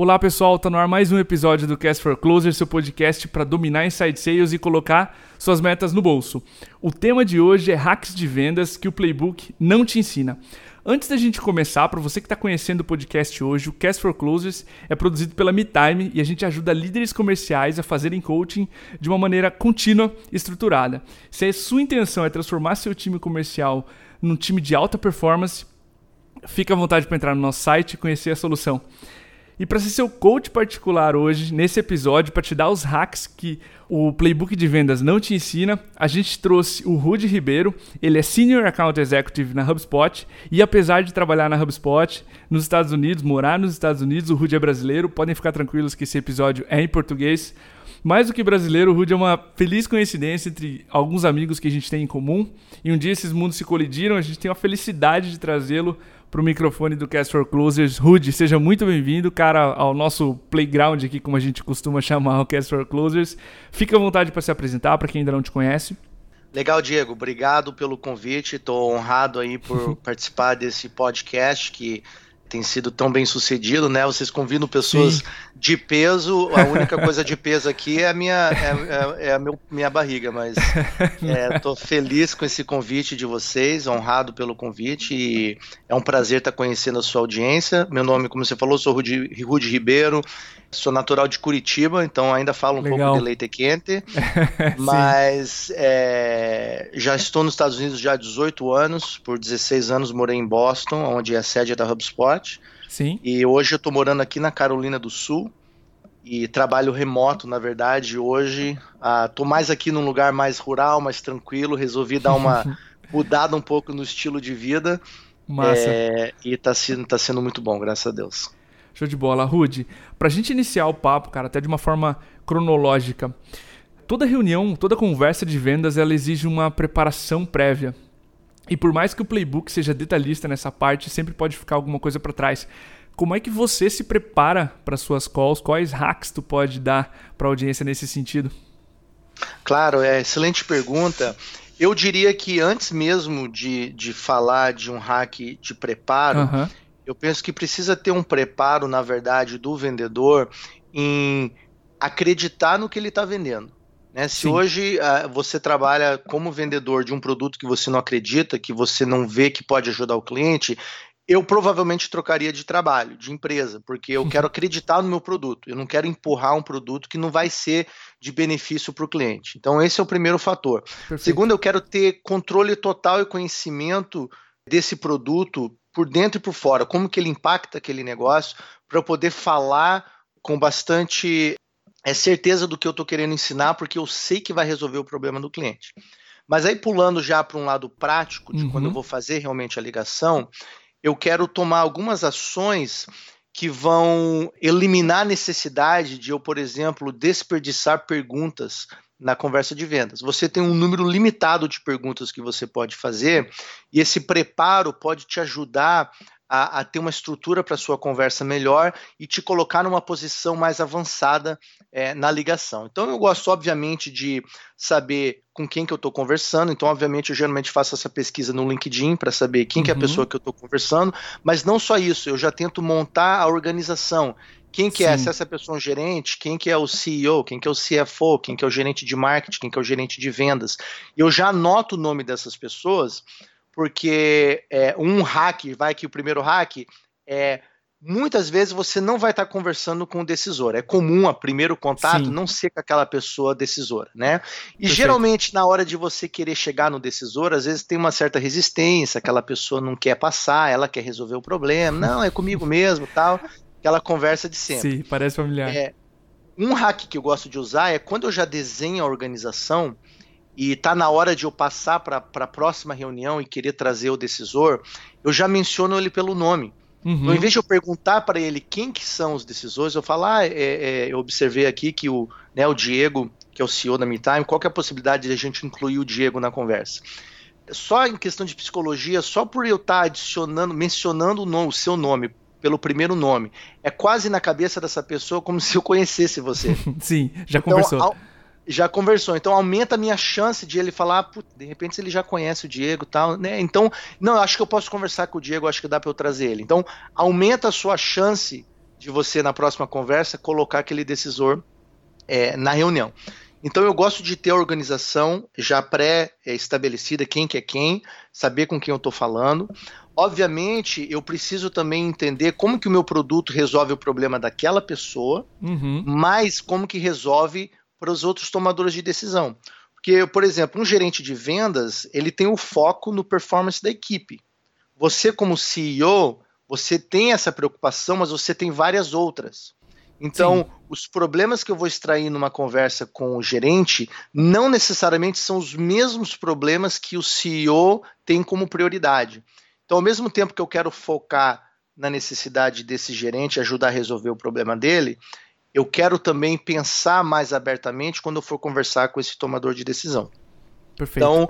Olá pessoal, tá no ar mais um episódio do Cast for Closer, seu podcast para dominar inside sales e colocar suas metas no bolso. O tema de hoje é hacks de vendas que o playbook não te ensina. Antes da gente começar, para você que está conhecendo o podcast hoje, o Cast for Closers é produzido pela MeTime e a gente ajuda líderes comerciais a fazerem coaching de uma maneira contínua e estruturada. Se a sua intenção é transformar seu time comercial num time de alta performance, fica à vontade para entrar no nosso site e conhecer a solução. E para ser seu coach particular hoje, nesse episódio, para te dar os hacks que o playbook de vendas não te ensina, a gente trouxe o Rudy Ribeiro. Ele é Senior Account Executive na HubSpot e apesar de trabalhar na HubSpot nos Estados Unidos, morar nos Estados Unidos, o Rudy é brasileiro. Podem ficar tranquilos que esse episódio é em português. Mais do que brasileiro, o Rudy é uma feliz coincidência entre alguns amigos que a gente tem em comum. E um dia esses mundos se colidiram, a gente tem a felicidade de trazê-lo para o microfone do Cast for Closers. Rudy, seja muito bem-vindo, cara, ao nosso playground aqui, como a gente costuma chamar o Cast for Closers. Fica à vontade para se apresentar, para quem ainda não te conhece. Legal, Diego. Obrigado pelo convite. Estou honrado aí por participar desse podcast que tem sido tão bem sucedido, né? Vocês convidam pessoas Sim. de peso. A única coisa de peso aqui é a minha, é, é, é a meu, minha barriga, mas estou é, feliz com esse convite de vocês, honrado pelo convite e é um prazer estar conhecendo a sua audiência. Meu nome, como você falou, sou Rudi, Rudi Ribeiro. Sou natural de Curitiba, então ainda falo um Legal. pouco de leite quente, mas é, já estou nos Estados Unidos já há 18 anos, por 16 anos morei em Boston, onde é a sede da HubSpot. Sim. E hoje eu estou morando aqui na Carolina do Sul e trabalho remoto, na verdade. Hoje estou ah, mais aqui num lugar mais rural, mais tranquilo. Resolvi dar uma mudada um pouco no estilo de vida. Massa. É, e está sendo, tá sendo muito bom, graças a Deus. Show de bola. Rude, pra gente iniciar o papo, cara, até de uma forma cronológica, toda reunião, toda conversa de vendas, ela exige uma preparação prévia. E por mais que o playbook seja detalhista nessa parte, sempre pode ficar alguma coisa para trás. Como é que você se prepara para suas calls? Quais hacks tu pode dar para a audiência nesse sentido? Claro, é excelente pergunta. Eu diria que antes mesmo de, de falar de um hack de preparo, uhum. Eu penso que precisa ter um preparo, na verdade, do vendedor em acreditar no que ele está vendendo. Né? Se Sim. hoje uh, você trabalha como vendedor de um produto que você não acredita, que você não vê que pode ajudar o cliente, eu provavelmente trocaria de trabalho, de empresa, porque eu quero acreditar no meu produto. Eu não quero empurrar um produto que não vai ser de benefício para o cliente. Então, esse é o primeiro fator. Perfeito. Segundo, eu quero ter controle total e conhecimento desse produto por dentro e por fora, como que ele impacta aquele negócio, para eu poder falar com bastante é, certeza do que eu estou querendo ensinar, porque eu sei que vai resolver o problema do cliente. Mas aí pulando já para um lado prático, de uhum. quando eu vou fazer realmente a ligação, eu quero tomar algumas ações que vão eliminar a necessidade de eu, por exemplo, desperdiçar perguntas na conversa de vendas. Você tem um número limitado de perguntas que você pode fazer e esse preparo pode te ajudar a, a ter uma estrutura para sua conversa melhor e te colocar numa posição mais avançada é, na ligação. Então eu gosto, obviamente, de saber com quem que eu estou conversando. Então, obviamente, eu geralmente faço essa pesquisa no LinkedIn para saber quem uhum. que é a uhum. pessoa que eu estou conversando. Mas não só isso, eu já tento montar a organização. Quem que é? Sim. é? Se essa pessoa é um gerente, quem que é o CEO, quem que é o CFO, quem que é o gerente de marketing, quem que é o gerente de vendas. Eu já anoto o nome dessas pessoas, porque é, um hack, vai que o primeiro hack é muitas vezes você não vai estar conversando com o decisor. É comum a primeiro contato Sim. não ser com aquela pessoa decisora, né? E Perfeito. geralmente na hora de você querer chegar no decisor, às vezes tem uma certa resistência, aquela pessoa não quer passar, ela quer resolver o problema, não, é comigo mesmo, tal aquela conversa de sempre. Sim, parece familiar. É, um hack que eu gosto de usar é quando eu já desenho a organização e tá na hora de eu passar para a próxima reunião e querer trazer o decisor, eu já menciono ele pelo nome. Uhum. Então, em vez de eu perguntar para ele quem que são os decisores, eu falo, ah, é, é, eu observei aqui que o, né, o Diego, que é o CEO da MeTime, qual que é a possibilidade de a gente incluir o Diego na conversa? Só em questão de psicologia, só por eu estar tá adicionando, mencionando o, nome, o seu nome pelo primeiro nome. É quase na cabeça dessa pessoa como se eu conhecesse você. Sim, já então, conversou. Ao, já conversou. Então aumenta a minha chance de ele falar, de repente ele já conhece o Diego tal, né? Então, não, acho que eu posso conversar com o Diego, acho que dá para eu trazer ele. Então, aumenta a sua chance de você, na próxima conversa, colocar aquele decisor é, na reunião. Então eu gosto de ter a organização já pré-estabelecida, quem que é quem, saber com quem eu estou falando. Obviamente, eu preciso também entender como que o meu produto resolve o problema daquela pessoa, uhum. mas como que resolve para os outros tomadores de decisão. Porque, por exemplo, um gerente de vendas, ele tem o foco no performance da equipe. Você como CEO, você tem essa preocupação, mas você tem várias outras. Então, Sim. os problemas que eu vou extrair numa conversa com o gerente não necessariamente são os mesmos problemas que o CEO tem como prioridade. Então, ao mesmo tempo que eu quero focar na necessidade desse gerente ajudar a resolver o problema dele, eu quero também pensar mais abertamente quando eu for conversar com esse tomador de decisão. Perfeito. Então,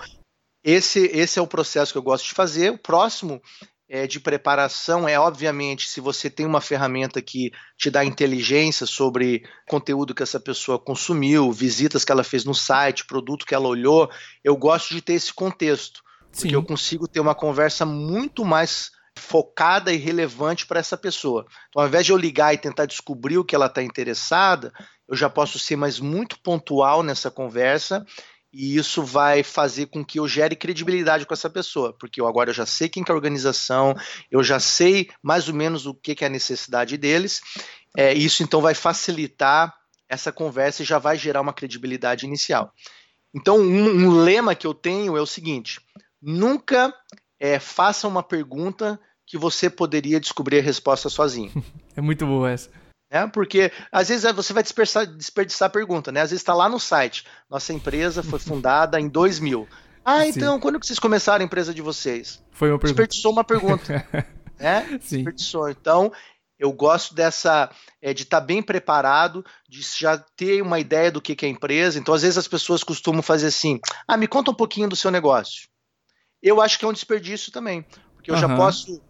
esse, esse é o processo que eu gosto de fazer. O próximo é, de preparação é, obviamente, se você tem uma ferramenta que te dá inteligência sobre conteúdo que essa pessoa consumiu, visitas que ela fez no site, produto que ela olhou, eu gosto de ter esse contexto. Porque Sim. eu consigo ter uma conversa muito mais focada e relevante para essa pessoa. Então, ao invés de eu ligar e tentar descobrir o que ela está interessada, eu já posso ser mais muito pontual nessa conversa e isso vai fazer com que eu gere credibilidade com essa pessoa, porque eu agora eu já sei quem que é a organização, eu já sei mais ou menos o que, que é a necessidade deles, é, isso então vai facilitar essa conversa e já vai gerar uma credibilidade inicial. Então, um, um lema que eu tenho é o seguinte: nunca é, faça uma pergunta que você poderia descobrir a resposta sozinho. É muito boa essa né? Porque às vezes você vai desperdiçar, desperdiçar a pergunta, né? Às vezes está lá no site. Nossa empresa foi fundada em 2000. Ah, então, Sim. quando que vocês começaram a empresa de vocês? Foi uma pergunta. Desperdiçou uma pergunta. né? Sim. Desperdiçou. Então, eu gosto dessa é, de estar tá bem preparado, de já ter uma ideia do que, que é a empresa. Então, às vezes as pessoas costumam fazer assim: ah, me conta um pouquinho do seu negócio. Eu acho que é um desperdício também, porque eu uhum. já posso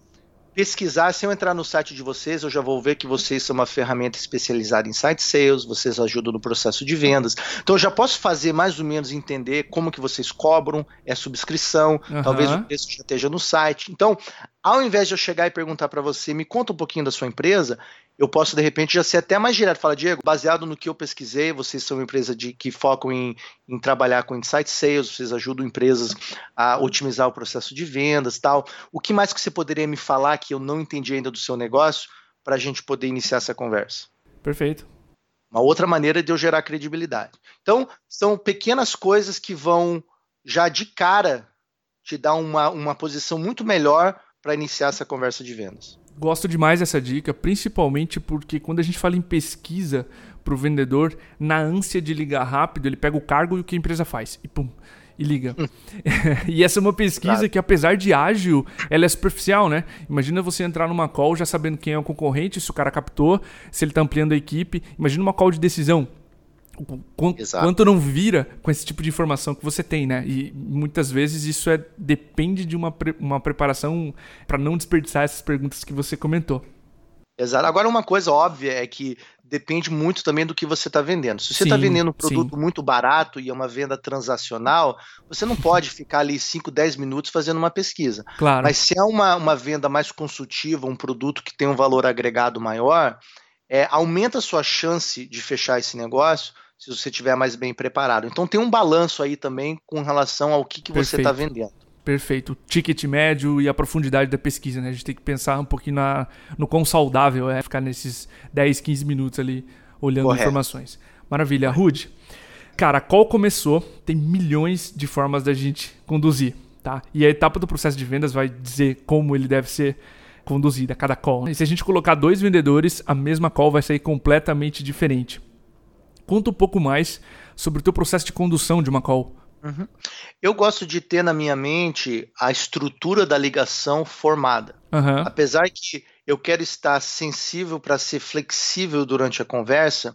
pesquisar, se eu entrar no site de vocês, eu já vou ver que vocês são uma ferramenta especializada em site sales, vocês ajudam no processo de vendas. Então eu já posso fazer mais ou menos entender como que vocês cobram, é subscrição, uhum. talvez o preço já esteja no site. Então, ao invés de eu chegar e perguntar para você, me conta um pouquinho da sua empresa, eu posso de repente já ser até mais direto. Fala, Diego, baseado no que eu pesquisei, vocês são uma empresa de, que focam em, em trabalhar com insight sales, vocês ajudam empresas a otimizar o processo de vendas tal. O que mais que você poderia me falar que eu não entendi ainda do seu negócio para a gente poder iniciar essa conversa? Perfeito. Uma outra maneira de eu gerar credibilidade. Então, são pequenas coisas que vão já de cara te dar uma, uma posição muito melhor para iniciar essa conversa de vendas. Gosto demais dessa dica, principalmente porque quando a gente fala em pesquisa para o vendedor, na ânsia de ligar rápido, ele pega o cargo e o que a empresa faz e pum, e liga. Hum. e essa é uma pesquisa claro. que, apesar de ágil, ela é superficial, né? Imagina você entrar numa call já sabendo quem é o concorrente, se o cara captou, se ele está ampliando a equipe. Imagina uma call de decisão quanto, quanto não vira com esse tipo de informação que você tem, né? E muitas vezes isso é depende de uma, pre, uma preparação para não desperdiçar essas perguntas que você comentou. Exato. Agora, uma coisa óbvia é que depende muito também do que você está vendendo. Se você está vendendo um produto sim. muito barato e é uma venda transacional, você não pode ficar ali 5, 10 minutos fazendo uma pesquisa. Claro. Mas se é uma, uma venda mais consultiva, um produto que tem um valor agregado maior, é, aumenta a sua chance de fechar esse negócio se você estiver mais bem preparado. Então tem um balanço aí também com relação ao que, que você está vendendo. Perfeito. O ticket médio e a profundidade da pesquisa, né? A gente tem que pensar um pouquinho na, no quão saudável é ficar nesses 10, 15 minutos ali olhando Correto. informações. Maravilha. Rude, cara, a call começou, tem milhões de formas da gente conduzir, tá? E a etapa do processo de vendas vai dizer como ele deve ser conduzida, cada call. E se a gente colocar dois vendedores, a mesma call vai sair completamente diferente. Conta um pouco mais sobre o teu processo de condução de uma call. Uhum. Eu gosto de ter na minha mente a estrutura da ligação formada. Uhum. Apesar que eu quero estar sensível para ser flexível durante a conversa,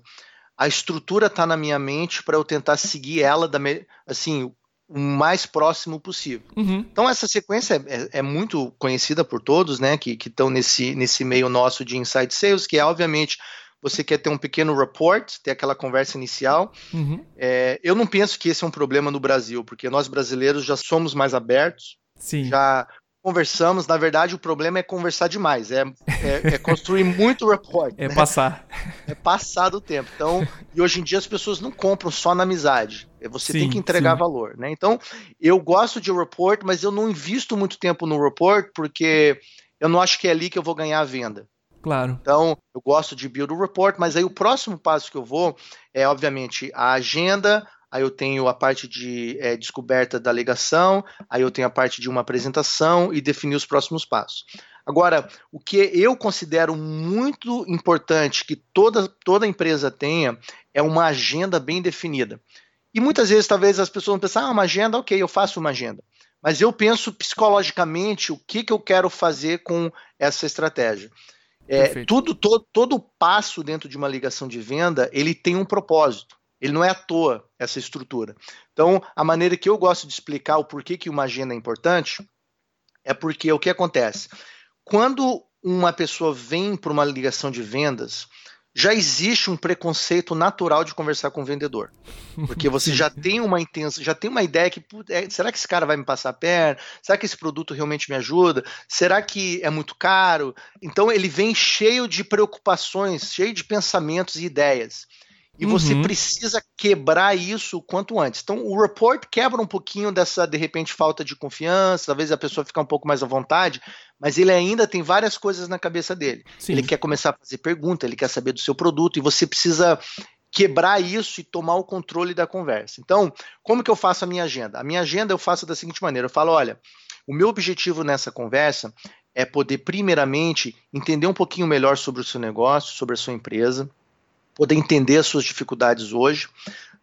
a estrutura está na minha mente para eu tentar seguir ela da assim o mais próximo possível. Uhum. Então essa sequência é, é, muito conhecida por todos, né, que estão nesse, nesse meio nosso de inside sales, que é obviamente você quer ter um pequeno report, ter aquela conversa inicial. Uhum. É, eu não penso que esse é um problema no Brasil, porque nós brasileiros já somos mais abertos, Sim. já conversamos. Na verdade, o problema é conversar demais, é, é, é construir muito report. É né? passar. É passar do tempo. Então, e hoje em dia as pessoas não compram só na amizade. É, você sim, tem que entregar sim. valor, né? Então, eu gosto de report, mas eu não invisto muito tempo no report porque eu não acho que é ali que eu vou ganhar a venda. Claro. Então, eu gosto de build report, mas aí o próximo passo que eu vou é, obviamente, a agenda, aí eu tenho a parte de é, descoberta da alegação, aí eu tenho a parte de uma apresentação e definir os próximos passos. Agora, o que eu considero muito importante que toda, toda empresa tenha é uma agenda bem definida. E muitas vezes, talvez, as pessoas vão pensar, ah, uma agenda, ok, eu faço uma agenda. Mas eu penso psicologicamente o que, que eu quero fazer com essa estratégia. É, tudo, todo, todo passo dentro de uma ligação de venda, ele tem um propósito. Ele não é à toa essa estrutura. Então, a maneira que eu gosto de explicar o porquê que uma agenda é importante é porque o que acontece? Quando uma pessoa vem para uma ligação de vendas, já existe um preconceito natural de conversar com o vendedor. Porque você já tem uma intenção, já tem uma ideia que é, será que esse cara vai me passar a perna? Será que esse produto realmente me ajuda? Será que é muito caro? Então ele vem cheio de preocupações, cheio de pensamentos e ideias. E você uhum. precisa quebrar isso o quanto antes. Então, o report quebra um pouquinho dessa, de repente, falta de confiança, talvez a pessoa fique um pouco mais à vontade, mas ele ainda tem várias coisas na cabeça dele. Sim. Ele quer começar a fazer pergunta, ele quer saber do seu produto, e você precisa quebrar isso e tomar o controle da conversa. Então, como que eu faço a minha agenda? A minha agenda eu faço da seguinte maneira: eu falo, olha, o meu objetivo nessa conversa é poder, primeiramente, entender um pouquinho melhor sobre o seu negócio, sobre a sua empresa poder entender as suas dificuldades hoje.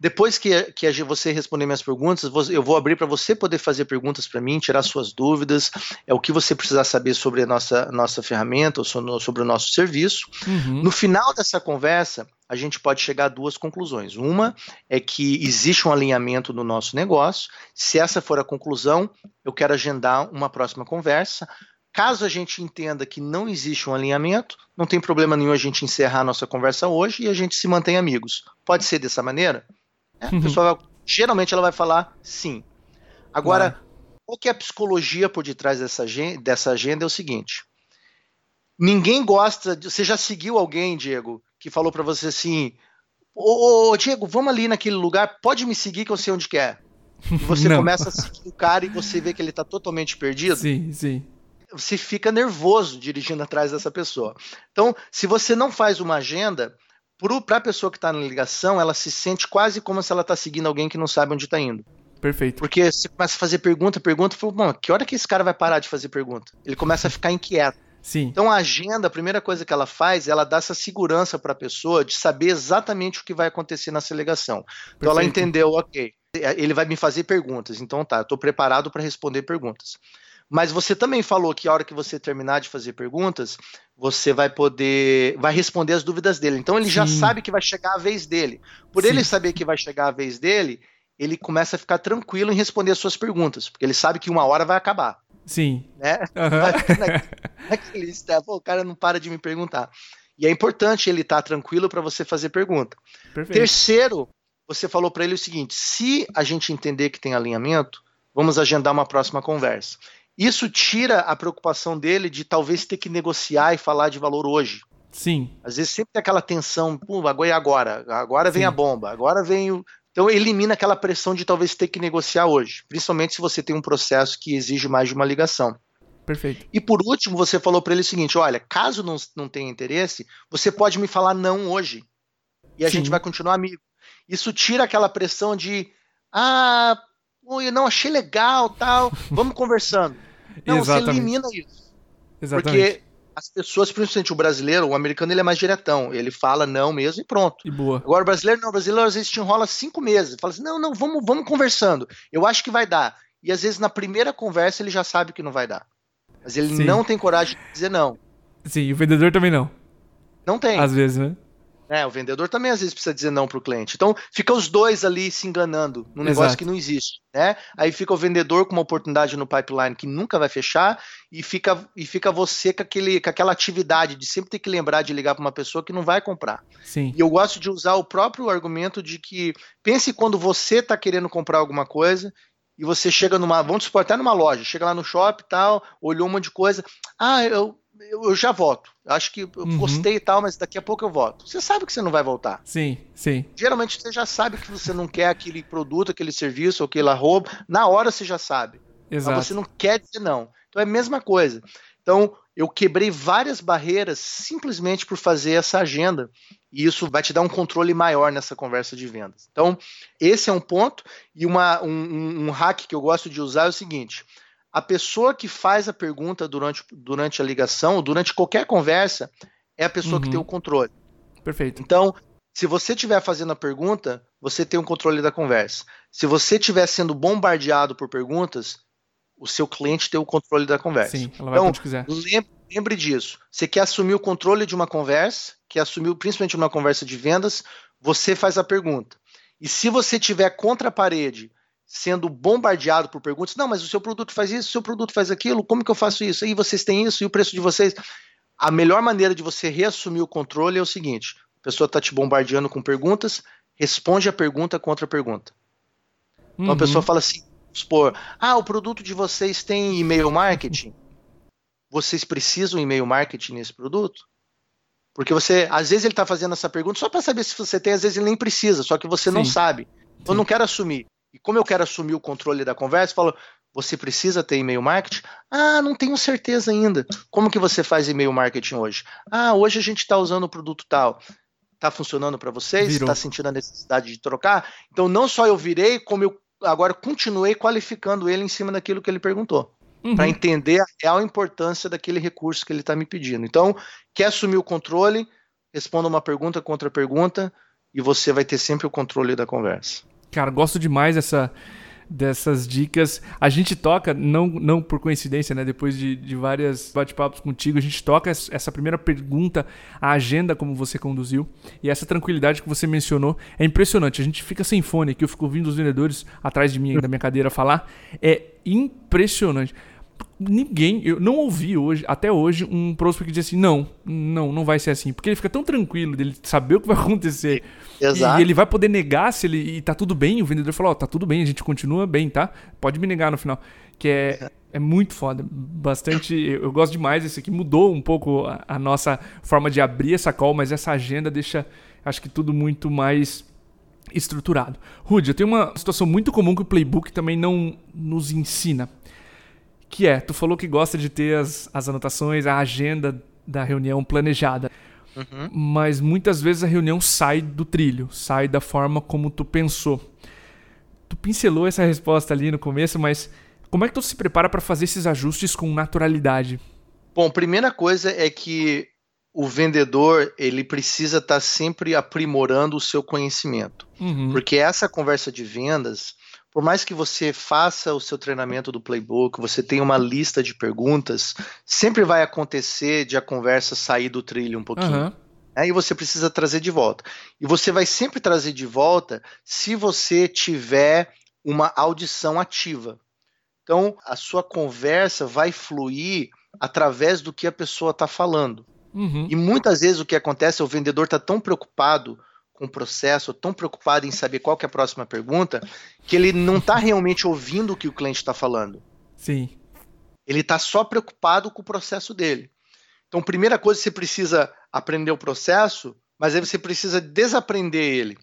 Depois que, que você responder minhas perguntas, eu vou abrir para você poder fazer perguntas para mim, tirar suas dúvidas, é o que você precisar saber sobre a nossa, nossa ferramenta ou sobre o nosso serviço. Uhum. No final dessa conversa, a gente pode chegar a duas conclusões. Uma é que existe um alinhamento no nosso negócio. Se essa for a conclusão, eu quero agendar uma próxima conversa. Caso a gente entenda que não existe um alinhamento, não tem problema nenhum a gente encerrar a nossa conversa hoje e a gente se mantém amigos. Pode ser dessa maneira? É, a pessoa vai, geralmente ela vai falar sim. Agora, qual que é a psicologia por detrás dessa, dessa agenda é o seguinte. Ninguém gosta. De, você já seguiu alguém, Diego, que falou para você assim: ô, ô, Diego, vamos ali naquele lugar, pode me seguir que eu sei onde quer. É. E você começa a seguir o cara e você vê que ele tá totalmente perdido. Sim, sim você fica nervoso dirigindo atrás dessa pessoa. Então, se você não faz uma agenda, para a pessoa que está na ligação, ela se sente quase como se ela está seguindo alguém que não sabe onde está indo. Perfeito. Porque você começa a fazer pergunta, pergunta, fala, bom, que hora que esse cara vai parar de fazer pergunta? Ele começa a ficar inquieto. Sim. Então a agenda, a primeira coisa que ela faz, ela dá essa segurança para a pessoa de saber exatamente o que vai acontecer nessa ligação. Perfeito. Então ela entendeu, ok, ele vai me fazer perguntas, então tá, estou preparado para responder perguntas. Mas você também falou que a hora que você terminar de fazer perguntas, você vai poder, vai responder as dúvidas dele. Então ele Sim. já sabe que vai chegar a vez dele. Por Sim. ele saber que vai chegar a vez dele, ele começa a ficar tranquilo em responder as suas perguntas, porque ele sabe que uma hora vai acabar. Sim. Né? Uhum. Naquele o cara não para de me perguntar. E é importante ele estar tá tranquilo para você fazer pergunta. Perfeito. Terceiro, você falou para ele o seguinte: se a gente entender que tem alinhamento, vamos agendar uma próxima conversa. Isso tira a preocupação dele de talvez ter que negociar e falar de valor hoje. Sim. Às vezes sempre tem aquela tensão, pô, agora agora, agora vem Sim. a bomba, agora vem o. Então elimina aquela pressão de talvez ter que negociar hoje, principalmente se você tem um processo que exige mais de uma ligação. Perfeito. E por último, você falou para ele o seguinte: olha, caso não, não tenha interesse, você pode me falar não hoje. E a Sim. gente vai continuar amigo. Isso tira aquela pressão de ah, eu não achei legal, tal, vamos conversando. Não, Exatamente. você elimina isso. Exatamente. Porque as pessoas, principalmente o brasileiro, o americano, ele é mais diretão. Ele fala não mesmo e pronto. E boa. Agora o brasileiro não, o brasileiro às vezes te enrola cinco meses. Fala assim, não, não, vamos, vamos conversando. Eu acho que vai dar. E às vezes na primeira conversa ele já sabe que não vai dar. Mas ele Sim. não tem coragem de dizer não. Sim, e o vendedor também não. Não tem. Às vezes, né? É, o vendedor também às vezes precisa dizer não para o cliente. Então fica os dois ali se enganando num negócio Exato. que não existe, né? Aí fica o vendedor com uma oportunidade no pipeline que nunca vai fechar e fica, e fica você com, aquele, com aquela atividade de sempre ter que lembrar de ligar para uma pessoa que não vai comprar. Sim. E eu gosto de usar o próprio argumento de que pense quando você está querendo comprar alguma coisa e você chega numa, vamos supor, até numa loja, chega lá no shopping e tal, olhou um monte de coisa, ah, eu, eu, já volto. Acho que eu uhum. gostei e tal, mas daqui a pouco eu volto. Você sabe que você não vai voltar. Sim, sim. Geralmente você já sabe que você não quer aquele produto, aquele serviço, aquela roupa. Na hora você já sabe. Exato. Mas você não quer dizer não. Então é a mesma coisa. Então, eu quebrei várias barreiras simplesmente por fazer essa agenda. E isso vai te dar um controle maior nessa conversa de vendas. Então, esse é um ponto. E uma, um, um hack que eu gosto de usar é o seguinte: a pessoa que faz a pergunta durante, durante a ligação, durante qualquer conversa, é a pessoa uhum. que tem o controle. Perfeito. Então, se você estiver fazendo a pergunta, você tem o controle da conversa. Se você estiver sendo bombardeado por perguntas, o seu cliente tem o controle da conversa. Sim, ela vai então, onde quiser. Lembre, lembre disso. Você quer assumir o controle de uma conversa, quer assumir principalmente uma conversa de vendas, você faz a pergunta. E se você tiver contra a parede, sendo bombardeado por perguntas, não, mas o seu produto faz isso, o seu produto faz aquilo, como que eu faço isso? E vocês têm isso, e o preço de vocês? A melhor maneira de você reassumir o controle é o seguinte: a pessoa está te bombardeando com perguntas, responde a pergunta contra a pergunta. Então uhum. a pessoa fala assim: expor, ah, o produto de vocês tem e-mail marketing? Vocês precisam e-mail marketing nesse produto? Porque você, às vezes ele está fazendo essa pergunta só para saber se você tem, às vezes ele nem precisa, só que você Sim. não sabe. Eu não quero assumir. E como eu quero assumir o controle da conversa, falo, você precisa ter e-mail marketing? Ah, não tenho certeza ainda. Como que você faz e-mail marketing hoje? Ah, hoje a gente está usando o produto tal. Está funcionando para vocês? Está sentindo a necessidade de trocar? Então, não só eu virei, como eu agora continuei qualificando ele em cima daquilo que ele perguntou. Uhum. Para entender a real importância daquele recurso que ele está me pedindo. Então, quer assumir o controle? Responda uma pergunta contra pergunta e você vai ter sempre o controle da conversa. Cara, gosto demais dessa, dessas dicas. A gente toca, não, não por coincidência, né? Depois de, de várias bate-papos contigo, a gente toca essa primeira pergunta, a agenda como você conduziu. E essa tranquilidade que você mencionou é impressionante. A gente fica sem fone aqui, eu fico ouvindo os vendedores atrás de mim, da minha cadeira, falar. É impressionante ninguém, eu não ouvi hoje, até hoje, um prospect que diz assim: não, não, não vai ser assim. Porque ele fica tão tranquilo dele saber o que vai acontecer. Exato. E ele vai poder negar se ele. E tá tudo bem. O vendedor falou: ó, oh, tá tudo bem, a gente continua bem, tá? Pode me negar no final. Que é, é muito foda. Bastante. Eu gosto demais. Esse aqui mudou um pouco a, a nossa forma de abrir essa call, mas essa agenda deixa, acho que tudo muito mais estruturado. Rudy, eu tenho uma situação muito comum que o playbook também não nos ensina que é, tu falou que gosta de ter as, as anotações, a agenda da reunião planejada. Uhum. Mas muitas vezes a reunião sai do trilho, sai da forma como tu pensou. Tu pincelou essa resposta ali no começo, mas como é que tu se prepara para fazer esses ajustes com naturalidade? Bom, primeira coisa é que o vendedor ele precisa estar tá sempre aprimorando o seu conhecimento, uhum. porque essa conversa de vendas por mais que você faça o seu treinamento do playbook, você tenha uma lista de perguntas, sempre vai acontecer de a conversa sair do trilho um pouquinho. Uhum. Aí e você precisa trazer de volta. E você vai sempre trazer de volta se você tiver uma audição ativa. Então, a sua conversa vai fluir através do que a pessoa está falando. Uhum. E muitas vezes o que acontece é o vendedor está tão preocupado com o processo, tão preocupado em saber qual é a próxima pergunta, que ele não está realmente ouvindo o que o cliente está falando. Sim. Ele está só preocupado com o processo dele. Então, primeira coisa, você precisa aprender o processo, mas aí você precisa desaprender ele.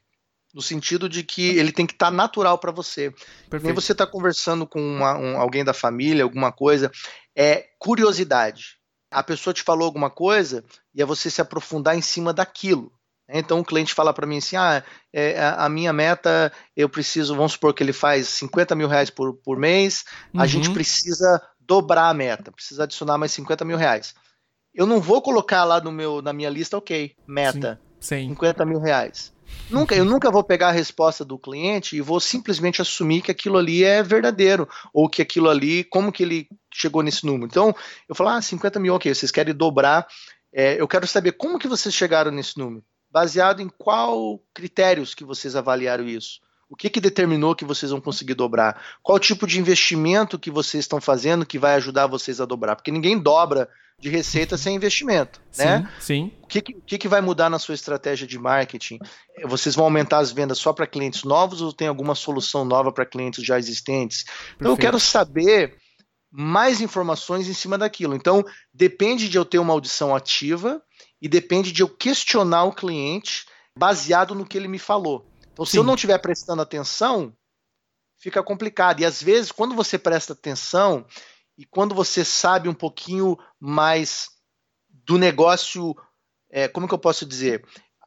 No sentido de que ele tem que estar tá natural para você. Perfeito. Nem você está conversando com uma, um, alguém da família, alguma coisa, é curiosidade. A pessoa te falou alguma coisa e é você se aprofundar em cima daquilo. Então o cliente fala para mim assim: ah, é, a minha meta, eu preciso, vamos supor que ele faz 50 mil reais por, por mês, uhum. a gente precisa dobrar a meta, precisa adicionar mais 50 mil reais. Eu não vou colocar lá no meu, na minha lista, ok, meta, sim, sim. 50 mil reais. Nunca, eu nunca vou pegar a resposta do cliente e vou simplesmente assumir que aquilo ali é verdadeiro, ou que aquilo ali, como que ele chegou nesse número. Então, eu falo, ah, 50 mil, ok, vocês querem dobrar, é, eu quero saber como que vocês chegaram nesse número. Baseado em qual critérios que vocês avaliaram isso? O que, que determinou que vocês vão conseguir dobrar? Qual tipo de investimento que vocês estão fazendo que vai ajudar vocês a dobrar? Porque ninguém dobra de receita sem investimento, sim, né? Sim. O que, que, que vai mudar na sua estratégia de marketing? Vocês vão aumentar as vendas só para clientes novos ou tem alguma solução nova para clientes já existentes? Então eu quero saber mais informações em cima daquilo. Então depende de eu ter uma audição ativa e depende de eu questionar o cliente baseado no que ele me falou. Então, se Sim. eu não estiver prestando atenção, fica complicado. E às vezes, quando você presta atenção e quando você sabe um pouquinho mais do negócio, é, como que eu posso dizer?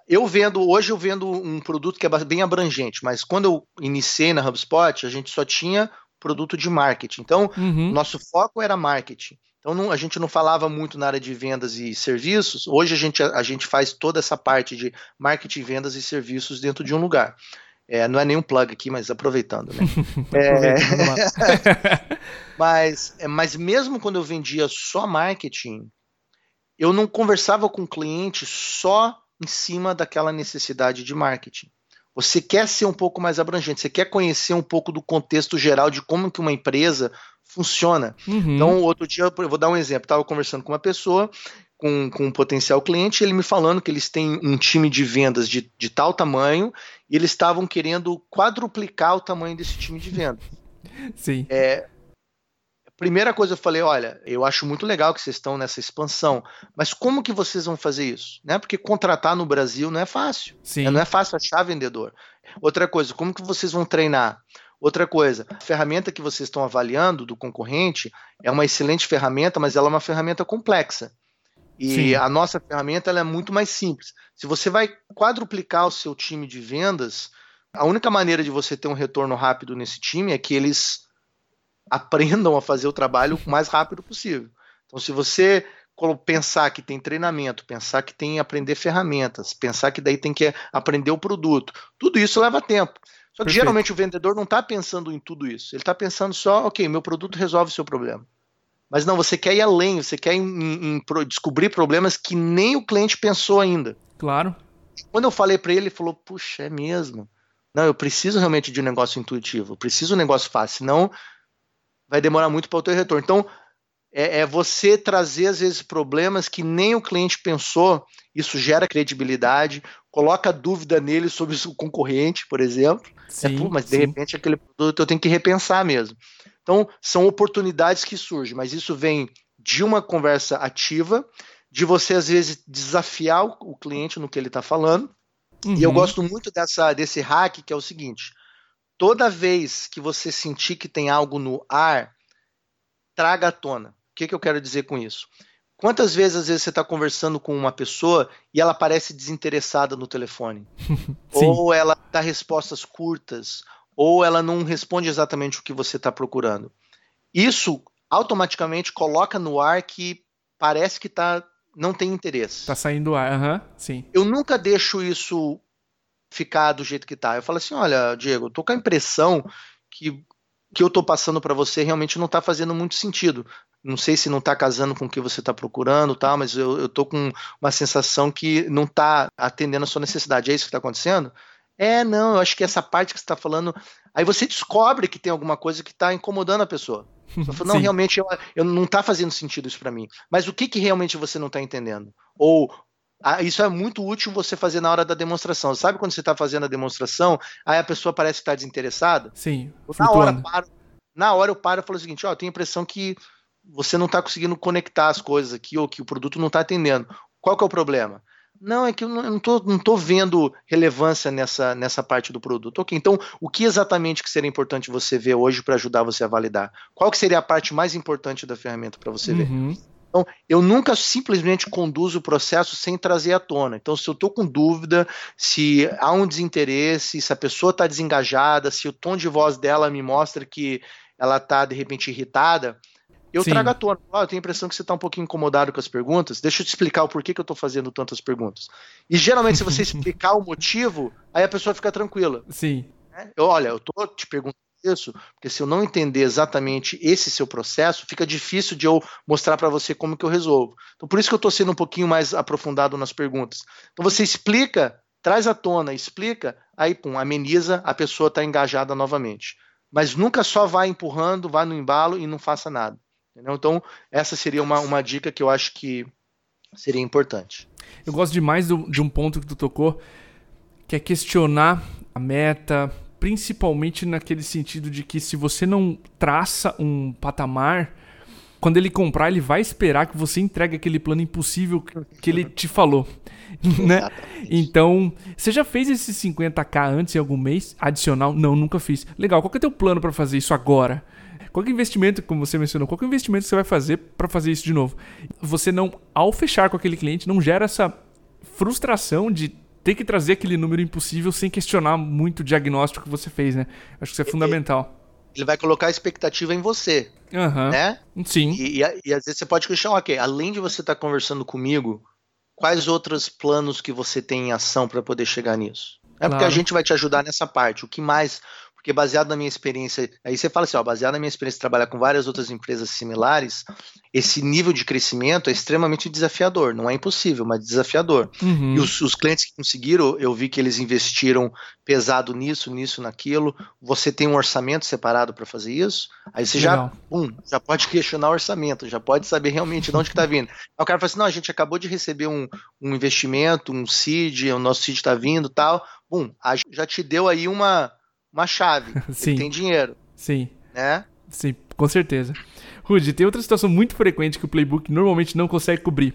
Eu vendo, hoje eu vendo um produto que é bem abrangente, mas quando eu iniciei na HubSpot, a gente só tinha produto de marketing. Então, uhum. nosso foco era marketing. Então não, a gente não falava muito na área de vendas e serviços. Hoje a gente, a, a gente faz toda essa parte de marketing, vendas e serviços dentro de um lugar. É, não é nenhum plug aqui, mas aproveitando, né? é... mas, é, mas mesmo quando eu vendia só marketing, eu não conversava com o cliente só em cima daquela necessidade de marketing. Você quer ser um pouco mais abrangente, você quer conhecer um pouco do contexto geral de como que uma empresa funciona. Uhum. Então, outro dia, eu vou dar um exemplo, estava conversando com uma pessoa, com, com um potencial cliente, ele me falando que eles têm um time de vendas de, de tal tamanho e eles estavam querendo quadruplicar o tamanho desse time de vendas. Sim. É, primeira coisa eu falei, olha, eu acho muito legal que vocês estão nessa expansão, mas como que vocês vão fazer isso? Né? Porque contratar no Brasil não é fácil. Sim. Não é fácil achar vendedor. Outra coisa, como que vocês vão treinar? Outra coisa, a ferramenta que vocês estão avaliando do concorrente é uma excelente ferramenta, mas ela é uma ferramenta complexa. E Sim. a nossa ferramenta é muito mais simples. Se você vai quadruplicar o seu time de vendas, a única maneira de você ter um retorno rápido nesse time é que eles aprendam a fazer o trabalho o mais rápido possível. Então, se você pensar que tem treinamento, pensar que tem aprender ferramentas, pensar que daí tem que aprender o produto, tudo isso leva tempo. Só que Perfeito. geralmente o vendedor não está pensando em tudo isso. Ele está pensando só, ok, meu produto resolve o seu problema. Mas não, você quer ir além, você quer em, em, em descobrir problemas que nem o cliente pensou ainda. Claro. Quando eu falei para ele, ele falou: puxa, é mesmo. Não, eu preciso realmente de um negócio intuitivo, eu preciso de um negócio fácil, senão vai demorar muito para o teu retorno. Então, é, é, você trazer, às vezes, problemas que nem o cliente pensou, isso gera credibilidade, coloca dúvida nele sobre o concorrente, por exemplo. É, sim, é, mas, de sim. repente, aquele produto eu tenho que repensar mesmo. Então, são oportunidades que surgem, mas isso vem de uma conversa ativa, de você, às vezes, desafiar o cliente no que ele está falando. Uhum. E eu uhum. gosto muito dessa, desse hack, que é o seguinte: Toda vez que você sentir que tem algo no ar, traga à tona. O que, que eu quero dizer com isso? Quantas vezes, às vezes, você está conversando com uma pessoa e ela parece desinteressada no telefone? ou ela dá respostas curtas, ou ela não responde exatamente o que você está procurando. Isso automaticamente coloca no ar que parece que tá, não tem interesse. Está saindo ar, uhum, sim. Eu nunca deixo isso ficar do jeito que tá. Eu falo assim, olha, Diego, eu tô com a impressão que que eu tô passando para você realmente não tá fazendo muito sentido. Não sei se não tá casando com o que você tá procurando, tá, mas eu, eu tô com uma sensação que não tá atendendo a sua necessidade. É isso que tá acontecendo? É, não, eu acho que essa parte que você está falando. Aí você descobre que tem alguma coisa que está incomodando a pessoa. Eu falo, não, realmente eu, eu não está fazendo sentido isso para mim. Mas o que, que realmente você não está entendendo? Ou ah, isso é muito útil você fazer na hora da demonstração. Sabe quando você está fazendo a demonstração, aí a pessoa parece estar desinterassada? Sim. Na hora, paro, na hora eu paro e falo o seguinte: ó, eu tenho a impressão que você não está conseguindo conectar as coisas aqui, ou que o produto não está atendendo. Qual que é o problema? Não, é que eu não estou vendo relevância nessa, nessa parte do produto. Ok, então o que exatamente que seria importante você ver hoje para ajudar você a validar? Qual que seria a parte mais importante da ferramenta para você uhum. ver? Então, eu nunca simplesmente conduzo o processo sem trazer à tona. Então, se eu estou com dúvida, se há um desinteresse, se a pessoa está desengajada, se o tom de voz dela me mostra que ela está, de repente, irritada, eu Sim. trago à tona. Oh, eu tenho a impressão que você está um pouquinho incomodado com as perguntas. Deixa eu te explicar o porquê que eu estou fazendo tantas perguntas. E geralmente, se você explicar o motivo, aí a pessoa fica tranquila. Sim. Eu, olha, eu estou te perguntando isso, porque se eu não entender exatamente esse seu processo, fica difícil de eu mostrar para você como que eu resolvo. Então, por isso que eu estou sendo um pouquinho mais aprofundado nas perguntas. Então, você explica traz à tona, explica, aí pum, ameniza, a pessoa está engajada novamente. Mas nunca só vai empurrando, vai no embalo e não faça nada. Entendeu? Então, essa seria uma, uma dica que eu acho que seria importante. Eu gosto demais do, de um ponto que tu tocou, que é questionar a meta, principalmente naquele sentido de que se você não traça um patamar, quando ele comprar, ele vai esperar que você entregue aquele plano impossível que ele te falou. né? Então, você já fez esses 50k antes em algum mês adicional? Não, nunca fiz. Legal, qual é o teu plano para fazer isso agora? Qual é o investimento, como você mencionou, qual é o investimento que você vai fazer para fazer isso de novo? Você não, ao fechar com aquele cliente, não gera essa frustração de ter que trazer aquele número impossível sem questionar muito o diagnóstico que você fez, né? Acho que isso é fundamental. Ele vai colocar a expectativa em você, uhum. né? Sim. E, e, e, às vezes você pode questionar, ok, além de você estar tá conversando comigo, quais outros planos que você tem em ação para poder chegar nisso? É claro. porque a gente vai te ajudar nessa parte. O que mais porque baseado na minha experiência, aí você fala assim, ó, baseado na minha experiência de trabalhar com várias outras empresas similares, esse nível de crescimento é extremamente desafiador, não é impossível, mas desafiador. Uhum. E os, os, clientes que conseguiram, eu vi que eles investiram pesado nisso, nisso, naquilo. Você tem um orçamento separado para fazer isso, aí você já, um, já pode questionar o orçamento, já pode saber realmente de onde que está vindo. Aí o cara fala assim, não, a gente acabou de receber um, um investimento, um seed, o nosso seed está vindo, tal. Bum, já te deu aí uma uma chave. Sim. Ele tem dinheiro. Sim. Né? Sim, com certeza. Rudy, tem outra situação muito frequente que o playbook normalmente não consegue cobrir,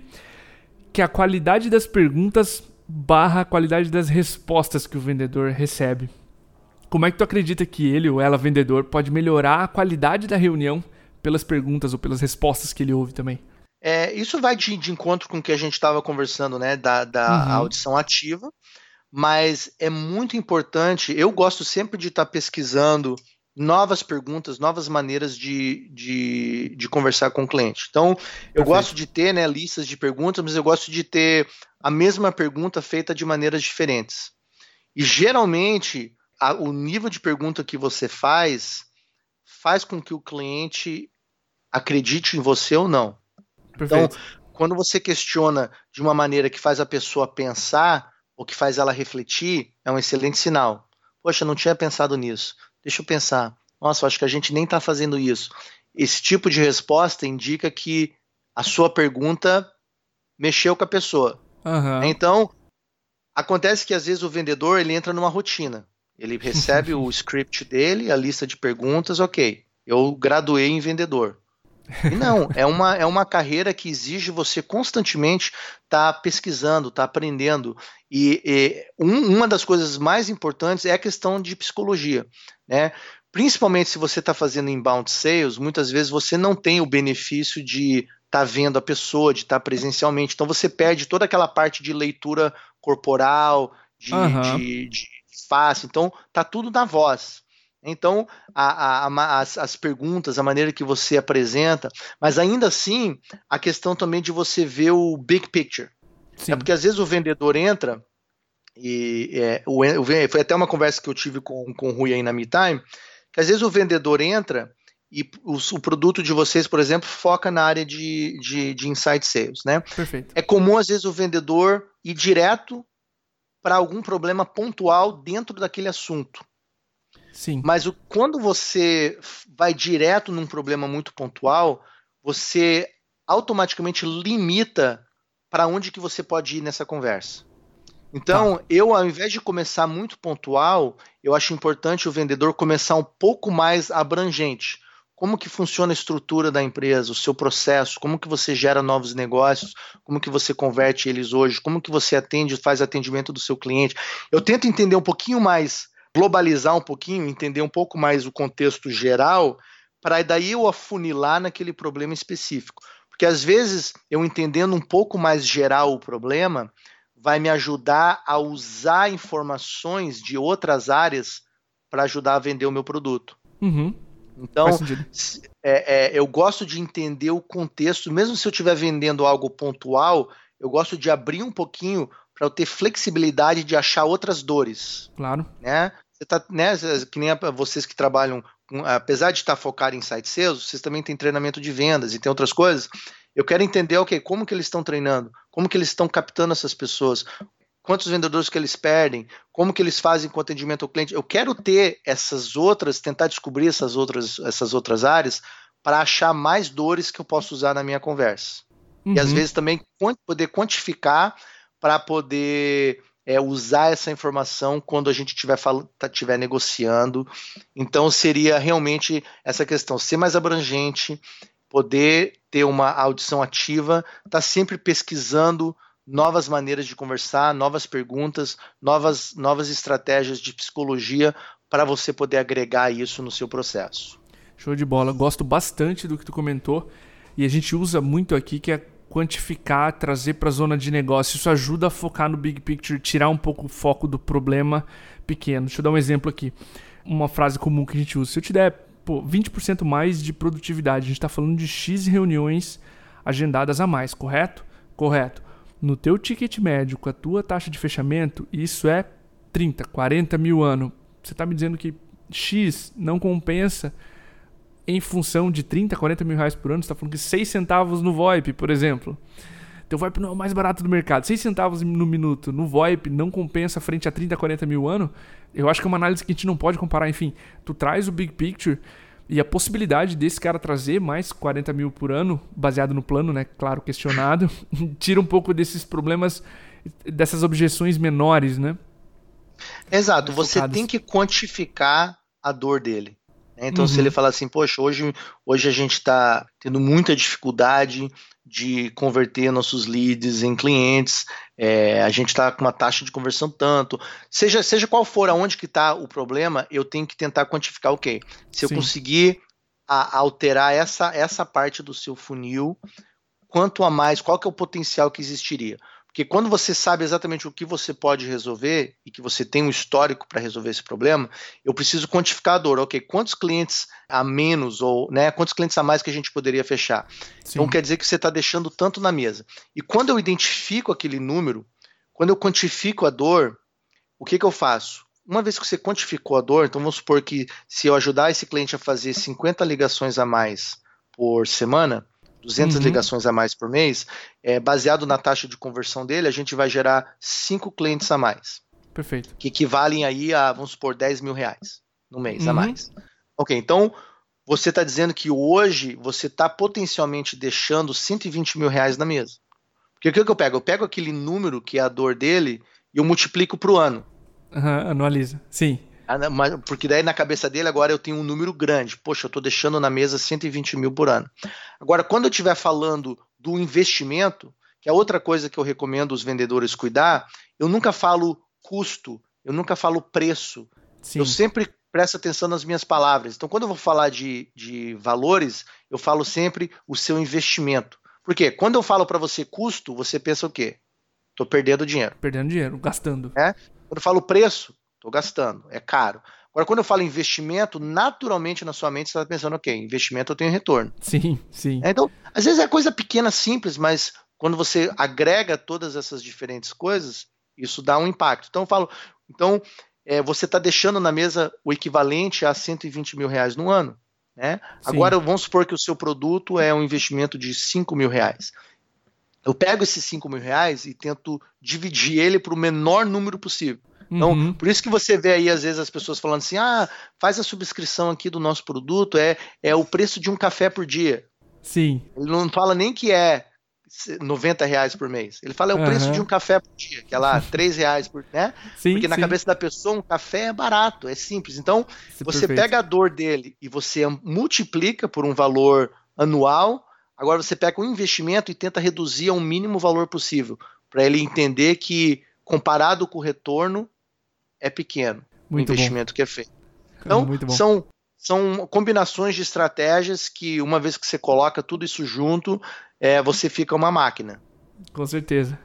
que é a qualidade das perguntas barra a qualidade das respostas que o vendedor recebe. Como é que tu acredita que ele ou ela, vendedor, pode melhorar a qualidade da reunião pelas perguntas ou pelas respostas que ele ouve também? É, isso vai de, de, encontro com o que a gente estava conversando, né, da, da uhum. audição ativa mas é muito importante. Eu gosto sempre de estar pesquisando novas perguntas, novas maneiras de, de, de conversar com o cliente. Então, eu Perfeito. gosto de ter né, listas de perguntas, mas eu gosto de ter a mesma pergunta feita de maneiras diferentes. E geralmente, a, o nível de pergunta que você faz faz com que o cliente acredite em você ou não. Perfeito. Então, quando você questiona de uma maneira que faz a pessoa pensar, o que faz ela refletir, é um excelente sinal. Poxa, não tinha pensado nisso. Deixa eu pensar. Nossa, acho que a gente nem está fazendo isso. Esse tipo de resposta indica que a sua pergunta mexeu com a pessoa. Uhum. Então, acontece que às vezes o vendedor ele entra numa rotina. Ele recebe o script dele, a lista de perguntas, ok. Eu graduei em vendedor. Não, é uma, é uma carreira que exige você constantemente estar tá pesquisando, estar tá aprendendo. E, e um, uma das coisas mais importantes é a questão de psicologia. Né? Principalmente se você está fazendo inbound sales, muitas vezes você não tem o benefício de estar tá vendo a pessoa, de estar tá presencialmente. Então você perde toda aquela parte de leitura corporal, de, uhum. de, de face. Então tá tudo na voz. Então, a, a, as, as, perguntas, a maneira que você apresenta, mas ainda assim, a questão também de você ver o big picture. Sim. É porque às vezes o vendedor entra, e é, o, foi até uma conversa que eu tive com, com o Rui aí na MeTime, que às vezes o vendedor entra e o, o, produto de vocês, por exemplo, foca na área de, de, de insight sales, né? Perfeito. É comum, às vezes, o vendedor ir direto para algum problema pontual dentro daquele assunto. Sim. Mas o, quando você vai direto num problema muito pontual, você automaticamente limita para onde que você pode ir nessa conversa. Então, tá. eu, ao invés de começar muito pontual, eu acho importante o vendedor começar um pouco mais abrangente. Como que funciona a estrutura da empresa, o seu processo, como que você gera novos negócios, como que você converte eles hoje, como que você atende, faz atendimento do seu cliente. Eu tento entender um pouquinho mais globalizar um pouquinho, entender um pouco mais o contexto geral, para daí eu afunilar naquele problema específico. Porque às vezes eu entendendo um pouco mais geral o problema, vai me ajudar a usar informações de outras áreas para ajudar a vender o meu produto. Uhum. Então, é, é, eu gosto de entender o contexto, mesmo se eu estiver vendendo algo pontual, eu gosto de abrir um pouquinho para eu ter flexibilidade de achar outras dores. Claro. Né? Você tá, né, que nem vocês que trabalham, apesar de estar focado em site sales, vocês também têm treinamento de vendas e tem outras coisas. Eu quero entender, ok, como que eles estão treinando, como que eles estão captando essas pessoas, quantos vendedores que eles perdem, como que eles fazem com atendimento ao cliente. Eu quero ter essas outras, tentar descobrir essas outras, essas outras áreas para achar mais dores que eu posso usar na minha conversa. Uhum. E às uhum. vezes também poder quantificar para poder é, usar essa informação quando a gente estiver tá, negociando. Então seria realmente essa questão, ser mais abrangente, poder ter uma audição ativa, estar tá sempre pesquisando novas maneiras de conversar, novas perguntas, novas, novas estratégias de psicologia para você poder agregar isso no seu processo. Show de bola. Gosto bastante do que tu comentou e a gente usa muito aqui que é quantificar, trazer para a zona de negócio. Isso ajuda a focar no big picture, tirar um pouco o foco do problema pequeno. Deixa eu dar um exemplo aqui. Uma frase comum que a gente usa. Se eu te der pô, 20% mais de produtividade, a gente está falando de X reuniões agendadas a mais, correto? Correto no teu ticket médio, com a tua taxa de fechamento, isso é 30, 40 mil ano. Você está me dizendo que X não compensa em função de 30, 40 mil reais por ano? Você está falando que 6 centavos no VoIP, por exemplo. Teu VoIP não é o mais barato do mercado. 6 centavos no minuto no VoIP não compensa frente a 30, 40 mil ano? Eu acho que é uma análise que a gente não pode comparar. Enfim, tu traz o big picture e a possibilidade desse cara trazer mais 40 mil por ano, baseado no plano, né? Claro, questionado, tira um pouco desses problemas, dessas objeções menores, né? Exato, você tem que quantificar a dor dele. Então, uhum. se ele falar assim, poxa, hoje, hoje a gente está tendo muita dificuldade de converter nossos leads em clientes, é, a gente está com uma taxa de conversão tanto, seja, seja qual for aonde que está o problema, eu tenho que tentar quantificar, ok, se eu conseguir a, alterar essa, essa parte do seu funil, quanto a mais, qual que é o potencial que existiria? Porque quando você sabe exatamente o que você pode resolver e que você tem um histórico para resolver esse problema, eu preciso quantificar a dor. Ok, quantos clientes a menos ou né, quantos clientes a mais que a gente poderia fechar? Sim. Então quer dizer que você está deixando tanto na mesa. E quando eu identifico aquele número, quando eu quantifico a dor, o que, que eu faço? Uma vez que você quantificou a dor, então vamos supor que se eu ajudar esse cliente a fazer 50 ligações a mais por semana, 200 uhum. ligações a mais por mês, é, baseado na taxa de conversão dele, a gente vai gerar 5 clientes a mais. Perfeito. Que equivalem aí a, vamos supor, 10 mil reais no mês uhum. a mais. Ok, então você está dizendo que hoje você está potencialmente deixando 120 mil reais na mesa. Porque o que, que eu pego? Eu pego aquele número que é a dor dele e eu multiplico para o ano. Uhum, anualiza, sim. Ah, porque daí na cabeça dele agora eu tenho um número grande. Poxa, eu estou deixando na mesa 120 mil por ano. Agora, quando eu estiver falando do investimento, que é outra coisa que eu recomendo os vendedores cuidar, eu nunca falo custo, eu nunca falo preço. Sim. Eu sempre presto atenção nas minhas palavras. Então, quando eu vou falar de, de valores, eu falo sempre o seu investimento. Porque quando eu falo para você custo, você pensa o quê? Estou perdendo dinheiro. Perdendo dinheiro, gastando. É? Quando eu falo preço, Estou gastando, é caro. Agora, quando eu falo investimento, naturalmente na sua mente você está pensando, ok, investimento eu tenho retorno. Sim, sim. É, então, às vezes é coisa pequena, simples, mas quando você agrega todas essas diferentes coisas, isso dá um impacto. Então, eu falo, então, é, você está deixando na mesa o equivalente a 120 mil reais no ano. Né? Agora, vamos supor que o seu produto é um investimento de 5 mil reais. Eu pego esses 5 mil reais e tento dividir ele para o menor número possível. Então, uhum. por isso que você vê aí, às vezes, as pessoas falando assim: ah, faz a subscrição aqui do nosso produto, é, é o preço de um café por dia. Sim. Ele não fala nem que é 90 reais por mês. Ele fala é o uhum. preço de um café por dia, que é lá 3 reais por, né? Sim, Porque na sim. cabeça da pessoa um café é barato, é simples. Então, Isso é você perfeito. pega a dor dele e você multiplica por um valor anual. Agora você pega um investimento e tenta reduzir ao mínimo valor possível, para ele entender que comparado com o retorno, é pequeno muito o investimento bom. que é feito. Então, são, são combinações de estratégias que, uma vez que você coloca tudo isso junto, é, você fica uma máquina. Com certeza.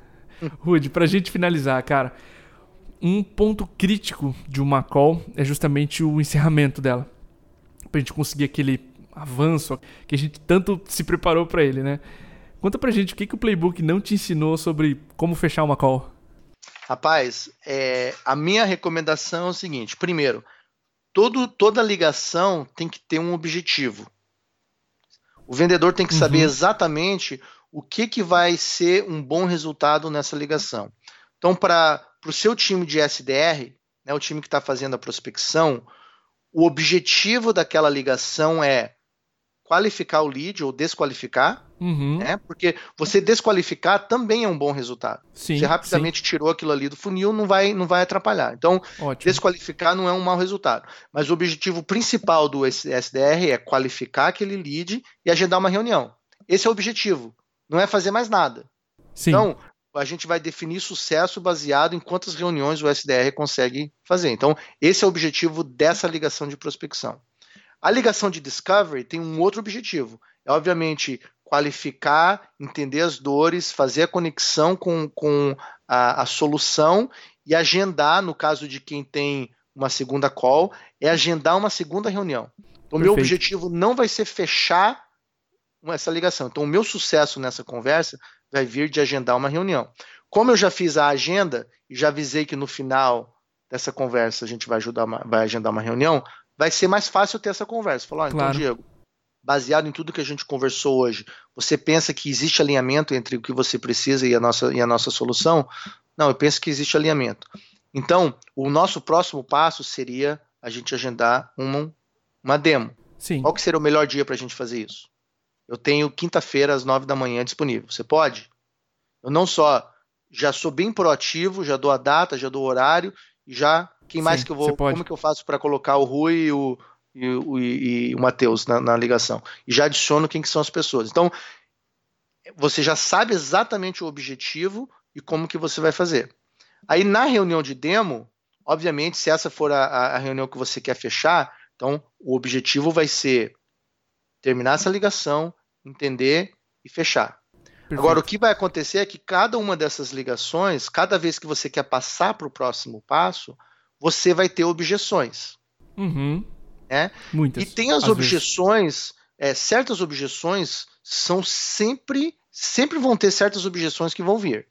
Rude, para a gente finalizar, cara, um ponto crítico de uma call é justamente o encerramento dela. Para a gente conseguir aquele avanço que a gente tanto se preparou para ele, né? Conta pra gente o que, que o playbook não te ensinou sobre como fechar uma call. Rapaz, é, a minha recomendação é o seguinte: primeiro, todo, toda ligação tem que ter um objetivo. O vendedor tem que uhum. saber exatamente o que, que vai ser um bom resultado nessa ligação. Então, para para o seu time de SDR, né, o time que está fazendo a prospecção, o objetivo daquela ligação é qualificar o lead ou desqualificar, uhum. né? Porque você desqualificar também é um bom resultado. Sim, você rapidamente sim. tirou aquilo ali do funil, não vai, não vai atrapalhar. Então, Ótimo. desqualificar não é um mau resultado. Mas o objetivo principal do SDR é qualificar aquele lead e agendar uma reunião. Esse é o objetivo. Não é fazer mais nada. Sim. Então, a gente vai definir sucesso baseado em quantas reuniões o SDR consegue fazer. Então, esse é o objetivo dessa ligação de prospecção. A ligação de discovery tem um outro objetivo. É, obviamente, qualificar, entender as dores, fazer a conexão com, com a, a solução e agendar, no caso de quem tem uma segunda call, é agendar uma segunda reunião. Então, o meu objetivo não vai ser fechar essa ligação. Então, o meu sucesso nessa conversa vai vir de agendar uma reunião. Como eu já fiz a agenda e já avisei que no final dessa conversa a gente vai, ajudar uma, vai agendar uma reunião, vai ser mais fácil ter essa conversa. Falar, ah, então, claro. Diego, baseado em tudo que a gente conversou hoje, você pensa que existe alinhamento entre o que você precisa e a nossa, e a nossa solução? Não, eu penso que existe alinhamento. Então, o nosso próximo passo seria a gente agendar uma, uma demo. Sim. Qual que seria o melhor dia para a gente fazer isso? Eu tenho quinta-feira às nove da manhã disponível. Você pode? Eu não só já sou bem proativo, já dou a data, já dou o horário e já quem mais Sim, que eu vou. Como que eu faço para colocar o Rui e o, e, o, e o Matheus na, na, ligação? E já adiciono quem que são as pessoas. Então, você já sabe exatamente o objetivo e como que você vai fazer. Aí na reunião de demo, obviamente, se essa for a, a reunião que você quer fechar, então o objetivo vai ser terminar essa ligação, entender e fechar. Perfeito. Agora, o que vai acontecer é que cada uma dessas ligações, cada vez que você quer passar para o próximo passo, você vai ter objeções. Uhum. Né? Muitas. E tem as objeções, é, certas objeções são sempre, sempre vão ter certas objeções que vão vir.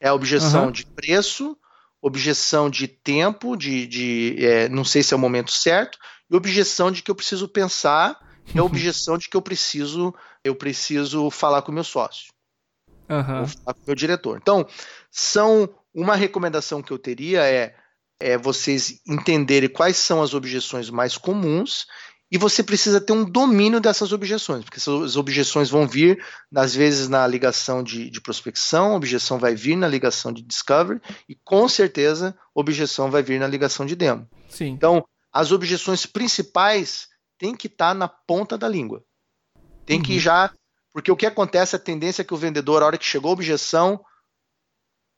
É a objeção uhum. de preço, objeção de tempo, de, de é, não sei se é o momento certo, e objeção de que eu preciso pensar, e a objeção de que eu preciso, eu preciso falar com o meu sócio. Uhum. Ou falar com o meu diretor. Então, são uma recomendação que eu teria é é vocês entenderem quais são as objeções mais comuns e você precisa ter um domínio dessas objeções, porque essas objeções vão vir, às vezes, na ligação de, de prospecção, objeção vai vir na ligação de discovery, e com certeza objeção vai vir na ligação de demo. Sim. Então, as objeções principais têm que estar tá na ponta da língua. Tem uhum. que já. Porque o que acontece, a tendência é que o vendedor, a hora que chegou a objeção,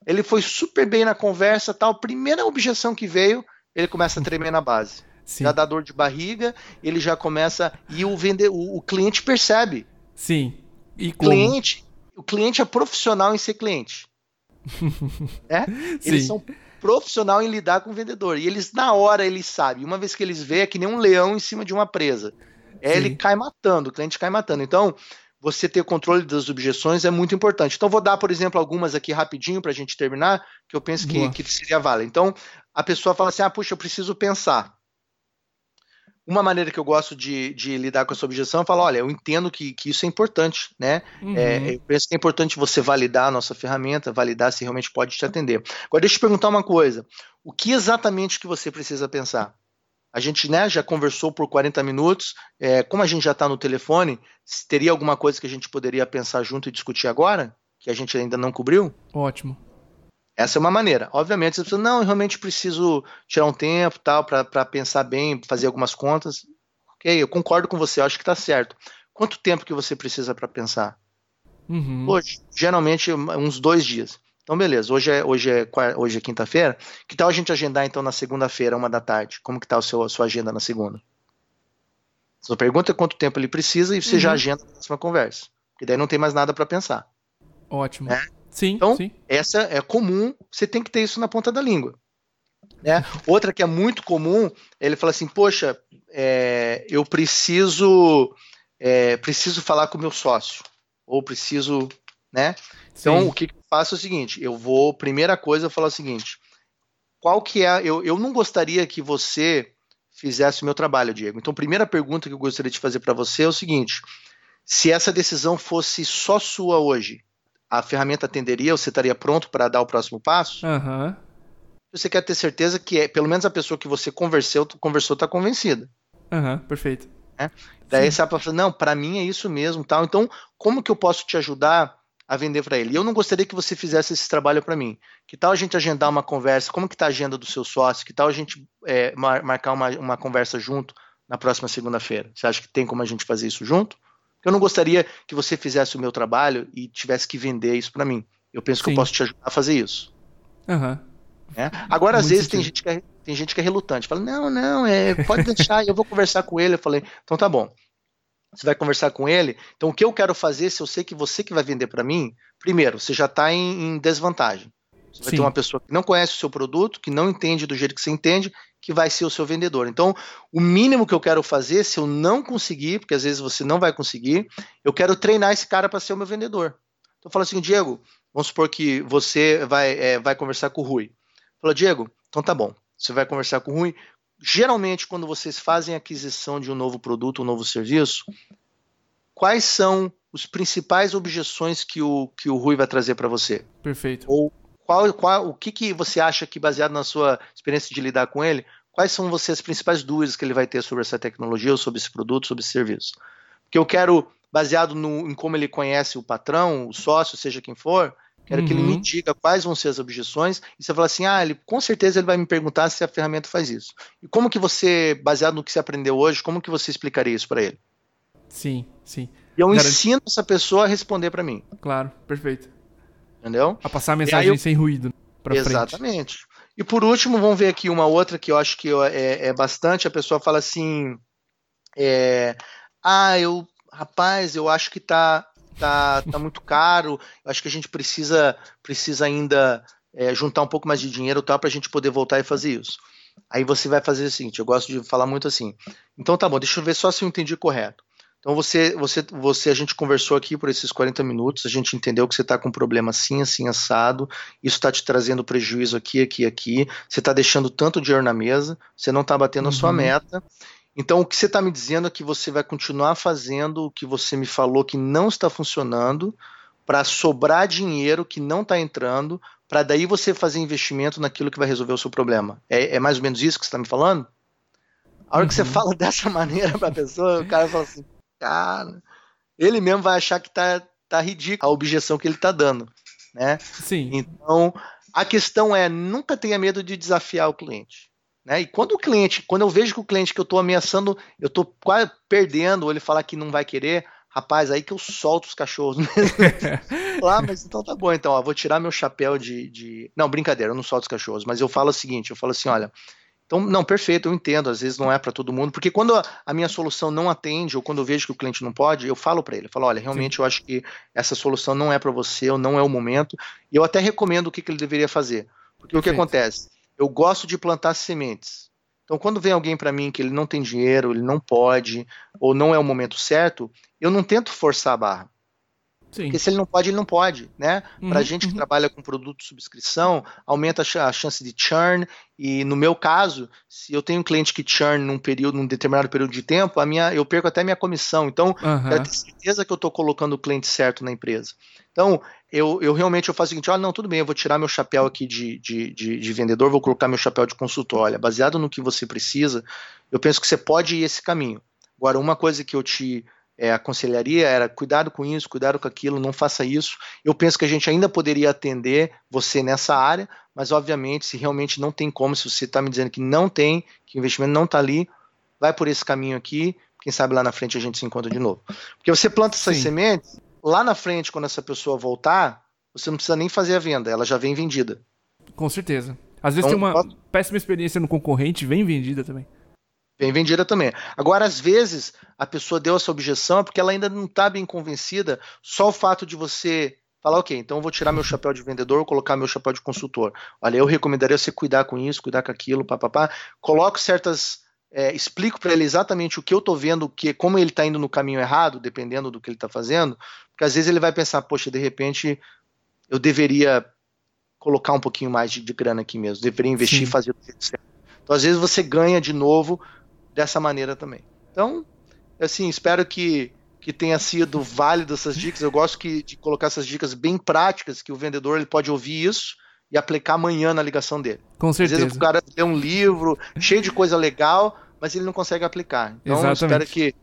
ele foi super bem na conversa, tal. Primeira objeção que veio, ele começa a tremer na base. Sim. Já dá dor de barriga, ele já começa e o vender, o, o cliente percebe. Sim. E o cliente, o cliente é profissional em ser cliente. é? Eles são profissional em lidar com o vendedor. E eles, na hora, eles sabem. Uma vez que eles veem, é que nem um leão em cima de uma presa. É, ele cai matando, o cliente cai matando. Então, você ter controle das objeções é muito importante. Então, vou dar, por exemplo, algumas aqui rapidinho para a gente terminar, que eu penso que, que seria válido. Então, a pessoa fala assim: ah, puxa, eu preciso pensar. Uma maneira que eu gosto de, de lidar com essa objeção é falar: olha, eu entendo que, que isso é importante, né? Uhum. É, eu penso que é importante você validar a nossa ferramenta, validar se realmente pode te atender. Agora, deixa eu te perguntar uma coisa: o que exatamente que você precisa pensar? A gente né, já conversou por 40 minutos. É, como a gente já está no telefone, teria alguma coisa que a gente poderia pensar junto e discutir agora? Que a gente ainda não cobriu? Ótimo. Essa é uma maneira. Obviamente, você precisa, não, eu realmente preciso tirar um tempo tal para pensar bem, fazer algumas contas. Ok, eu concordo com você, acho que está certo. Quanto tempo que você precisa para pensar? Uhum. Hoje, geralmente, uns dois dias. Então, beleza, hoje é, hoje é, hoje é quinta-feira. Que tal a gente agendar então na segunda-feira, uma da tarde? Como que tá o seu, a sua agenda na segunda? Sua pergunta é quanto tempo ele precisa e você uhum. já agenda a próxima conversa. Porque daí não tem mais nada para pensar. Ótimo. É? Sim, então, sim. essa é comum, você tem que ter isso na ponta da língua. Né? Outra que é muito comum, ele fala assim, poxa, é, eu preciso é, preciso falar com o meu sócio. Ou preciso, né? Então, Sim. o que faço é o seguinte: eu vou, primeira coisa, eu falo o seguinte: qual que é. Eu, eu não gostaria que você fizesse o meu trabalho, Diego. Então, a primeira pergunta que eu gostaria de fazer para você é o seguinte: se essa decisão fosse só sua hoje, a ferramenta atenderia? Você estaria pronto para dar o próximo passo? Uhum. você quer ter certeza que é, pelo menos a pessoa que você conversou, conversou está convencida. Aham, uhum, perfeito. É? Daí Sim. você vai falar, não, para mim é isso mesmo, tal. Então, como que eu posso te ajudar a vender para ele? E eu não gostaria que você fizesse esse trabalho para mim. Que tal a gente agendar uma conversa? Como que tá a agenda do seu sócio? Que tal a gente é, mar marcar uma, uma conversa junto na próxima segunda-feira? Você acha que tem como a gente fazer isso junto? Eu não gostaria que você fizesse o meu trabalho e tivesse que vender isso para mim. Eu penso Sim. que eu posso te ajudar a fazer isso. Uhum. É? Agora, às vezes, tem gente, que é, tem gente que é relutante. Fala, não, não, é, pode deixar, eu vou conversar com ele. Eu falei, então tá bom. Você vai conversar com ele. Então, o que eu quero fazer, se eu sei que você que vai vender para mim, primeiro, você já está em, em, desvantagem. Você vai Sim. ter uma pessoa que não conhece o seu produto, que não entende do jeito que você entende, que vai ser o seu vendedor. Então, o mínimo que eu quero fazer, se eu não conseguir, porque às vezes você não vai conseguir, eu quero treinar esse cara para ser o meu vendedor. Então, fala assim, Diego, vamos supor que você vai, é, vai conversar com o Rui. Fala, Diego, então tá bom. Você vai conversar com o Rui. Geralmente, quando vocês fazem aquisição de um novo produto, um novo serviço, quais são os principais objeções que o, que o Rui vai trazer para você? Perfeito. Ou qual, qual, o que, que você acha que, baseado na sua experiência de lidar com ele, quais são você as principais dúvidas que ele vai ter sobre essa tecnologia, ou sobre esse produto, sobre esse serviço? Porque eu quero, baseado no, em como ele conhece o patrão, o sócio, seja quem for, Quero uhum. que ele me uhum. diga quais vão ser as objeções. E você fala assim: ah, ele, com certeza ele vai me perguntar se a ferramenta faz isso. E como que você, baseado no que você aprendeu hoje, como que você explicaria isso para ele? Sim, sim. E eu ensino essa pessoa a responder para mim. Claro, perfeito. Entendeu? A passar a mensagem eu... sem ruído. Exatamente. Frente. E por último, vamos ver aqui uma outra que eu acho que é, é bastante. A pessoa fala assim: é, ah, eu, rapaz, eu acho que tá tá, tá muito caro. Eu acho que a gente precisa, precisa ainda é, juntar um pouco mais de dinheiro tá, para a gente poder voltar e fazer isso. Aí você vai fazer o seguinte: eu gosto de falar muito assim. Então tá bom, deixa eu ver só se eu entendi correto. Então você, você, você, a gente conversou aqui por esses 40 minutos, a gente entendeu que você está com um problema assim, assim, assado, isso está te trazendo prejuízo aqui, aqui, aqui, você está deixando tanto dinheiro na mesa, você não está batendo uhum. a sua uhum. meta, então, o que você está me dizendo é que você vai continuar fazendo o que você me falou que não está funcionando, para sobrar dinheiro que não está entrando, para daí você fazer investimento naquilo que vai resolver o seu problema. É, é mais ou menos isso que você está me falando? A hora uhum. que você uhum. fala dessa maneira para a pessoa, o cara fala assim, cara, ele mesmo vai achar que tá, tá ridículo a objeção que ele está dando, né? Sim. Então, a questão é, nunca tenha medo de desafiar o cliente. Né? E quando o cliente, quando eu vejo que o cliente que eu estou ameaçando, eu estou quase perdendo, ou ele falar que não vai querer, rapaz, aí que eu solto os cachorros Lá, ah, mas então tá bom, então, ó, vou tirar meu chapéu de, de. Não, brincadeira, eu não solto os cachorros, mas eu falo o seguinte: eu falo assim, olha. Então, não, perfeito, eu entendo, às vezes não é para todo mundo, porque quando a minha solução não atende, ou quando eu vejo que o cliente não pode, eu falo para ele, eu falo, olha, realmente Sim. eu acho que essa solução não é para você, ou não é o momento, e eu até recomendo o que, que ele deveria fazer. Porque perfeito. o que acontece? Eu gosto de plantar sementes. Então, quando vem alguém para mim que ele não tem dinheiro, ele não pode, ou não é o momento certo, eu não tento forçar a barra. Sim. Porque se ele não pode, ele não pode, né? Uhum, para a gente que uhum. trabalha com produto de subscrição, aumenta a chance de churn. E no meu caso, se eu tenho um cliente que churn num período, num determinado período de tempo, a minha, eu perco até minha comissão. Então, uhum. tenho certeza que eu estou colocando o cliente certo na empresa. Então, eu, eu realmente eu faço o seguinte: olha, não, tudo bem, eu vou tirar meu chapéu aqui de, de, de, de, vendedor, vou colocar meu chapéu de consultor. Olha, baseado no que você precisa, eu penso que você pode ir esse caminho. Agora, uma coisa que eu te é, aconselharia era cuidado com isso, cuidado com aquilo, não faça isso. Eu penso que a gente ainda poderia atender você nessa área, mas obviamente, se realmente não tem como, se você está me dizendo que não tem, que o investimento não está ali, vai por esse caminho aqui. Quem sabe lá na frente a gente se encontra de novo. Porque você planta essas Sim. sementes, lá na frente, quando essa pessoa voltar, você não precisa nem fazer a venda, ela já vem vendida. Com certeza. Às vezes então, tem uma posso... péssima experiência no concorrente, vem vendida também. Vem vendida também. Agora, às vezes, a pessoa deu essa objeção porque ela ainda não está bem convencida, só o fato de você falar, ok, então eu vou tirar meu chapéu de vendedor, colocar meu chapéu de consultor. Olha, eu recomendaria você cuidar com isso, cuidar com aquilo, papapá. Coloco certas. É, explico para ele exatamente o que eu estou vendo, que, como ele está indo no caminho errado, dependendo do que ele está fazendo, porque às vezes ele vai pensar, poxa, de repente eu deveria colocar um pouquinho mais de, de grana aqui mesmo, deveria investir e fazer do jeito certo. Então, às vezes você ganha de novo dessa maneira também. Então, assim, espero que, que tenha sido válido essas dicas. Eu gosto que, de colocar essas dicas bem práticas, que o vendedor ele pode ouvir isso e aplicar amanhã na ligação dele. Com certeza. Às vezes o cara lê um livro cheio de coisa legal, mas ele não consegue aplicar. Então, Exatamente. espero que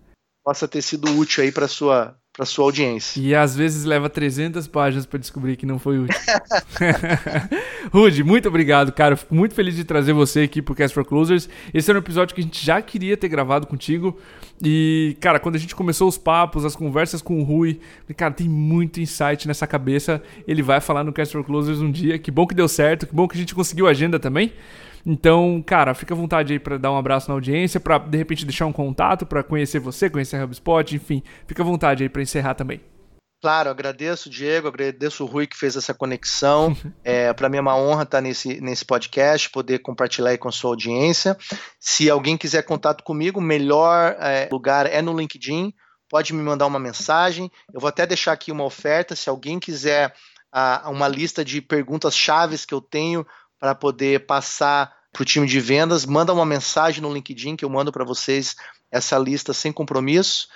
possa ter sido útil aí para sua para sua audiência. E às vezes leva 300 páginas para descobrir que não foi útil. Rude, muito obrigado, cara. Fico muito feliz de trazer você aqui pro Cast for Closers. Esse era um episódio que a gente já queria ter gravado contigo. E, cara, quando a gente começou os papos, as conversas com o Rui, cara, tem muito insight nessa cabeça. Ele vai falar no Cast for Closers um dia. Que bom que deu certo, que bom que a gente conseguiu a agenda também. Então, cara, fica à vontade aí para dar um abraço na audiência, para de repente deixar um contato para conhecer você, conhecer a HubSpot, enfim, fica à vontade aí para encerrar também. Claro, agradeço o Diego, agradeço o Rui que fez essa conexão. É, para mim é uma honra estar nesse, nesse podcast, poder compartilhar aí com a sua audiência. Se alguém quiser contato comigo, o melhor é, lugar é no LinkedIn. Pode me mandar uma mensagem. Eu vou até deixar aqui uma oferta. Se alguém quiser a, uma lista de perguntas chaves que eu tenho para poder passar para o time de vendas, manda uma mensagem no LinkedIn que eu mando para vocês essa lista sem compromisso.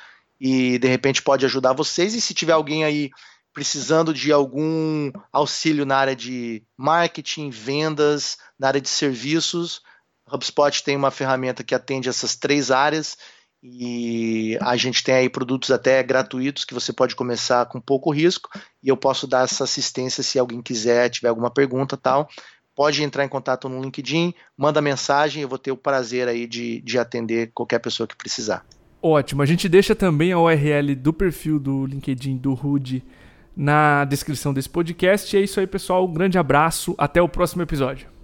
E de repente pode ajudar vocês. E se tiver alguém aí precisando de algum auxílio na área de marketing, vendas, na área de serviços, HubSpot tem uma ferramenta que atende essas três áreas. E a gente tem aí produtos até gratuitos que você pode começar com pouco risco. E eu posso dar essa assistência se alguém quiser, tiver alguma pergunta tal pode entrar em contato no LinkedIn, manda mensagem, eu vou ter o prazer aí de, de atender qualquer pessoa que precisar. Ótimo, a gente deixa também a URL do perfil do LinkedIn do Rude na descrição desse podcast. E é isso aí, pessoal. Um grande abraço, até o próximo episódio.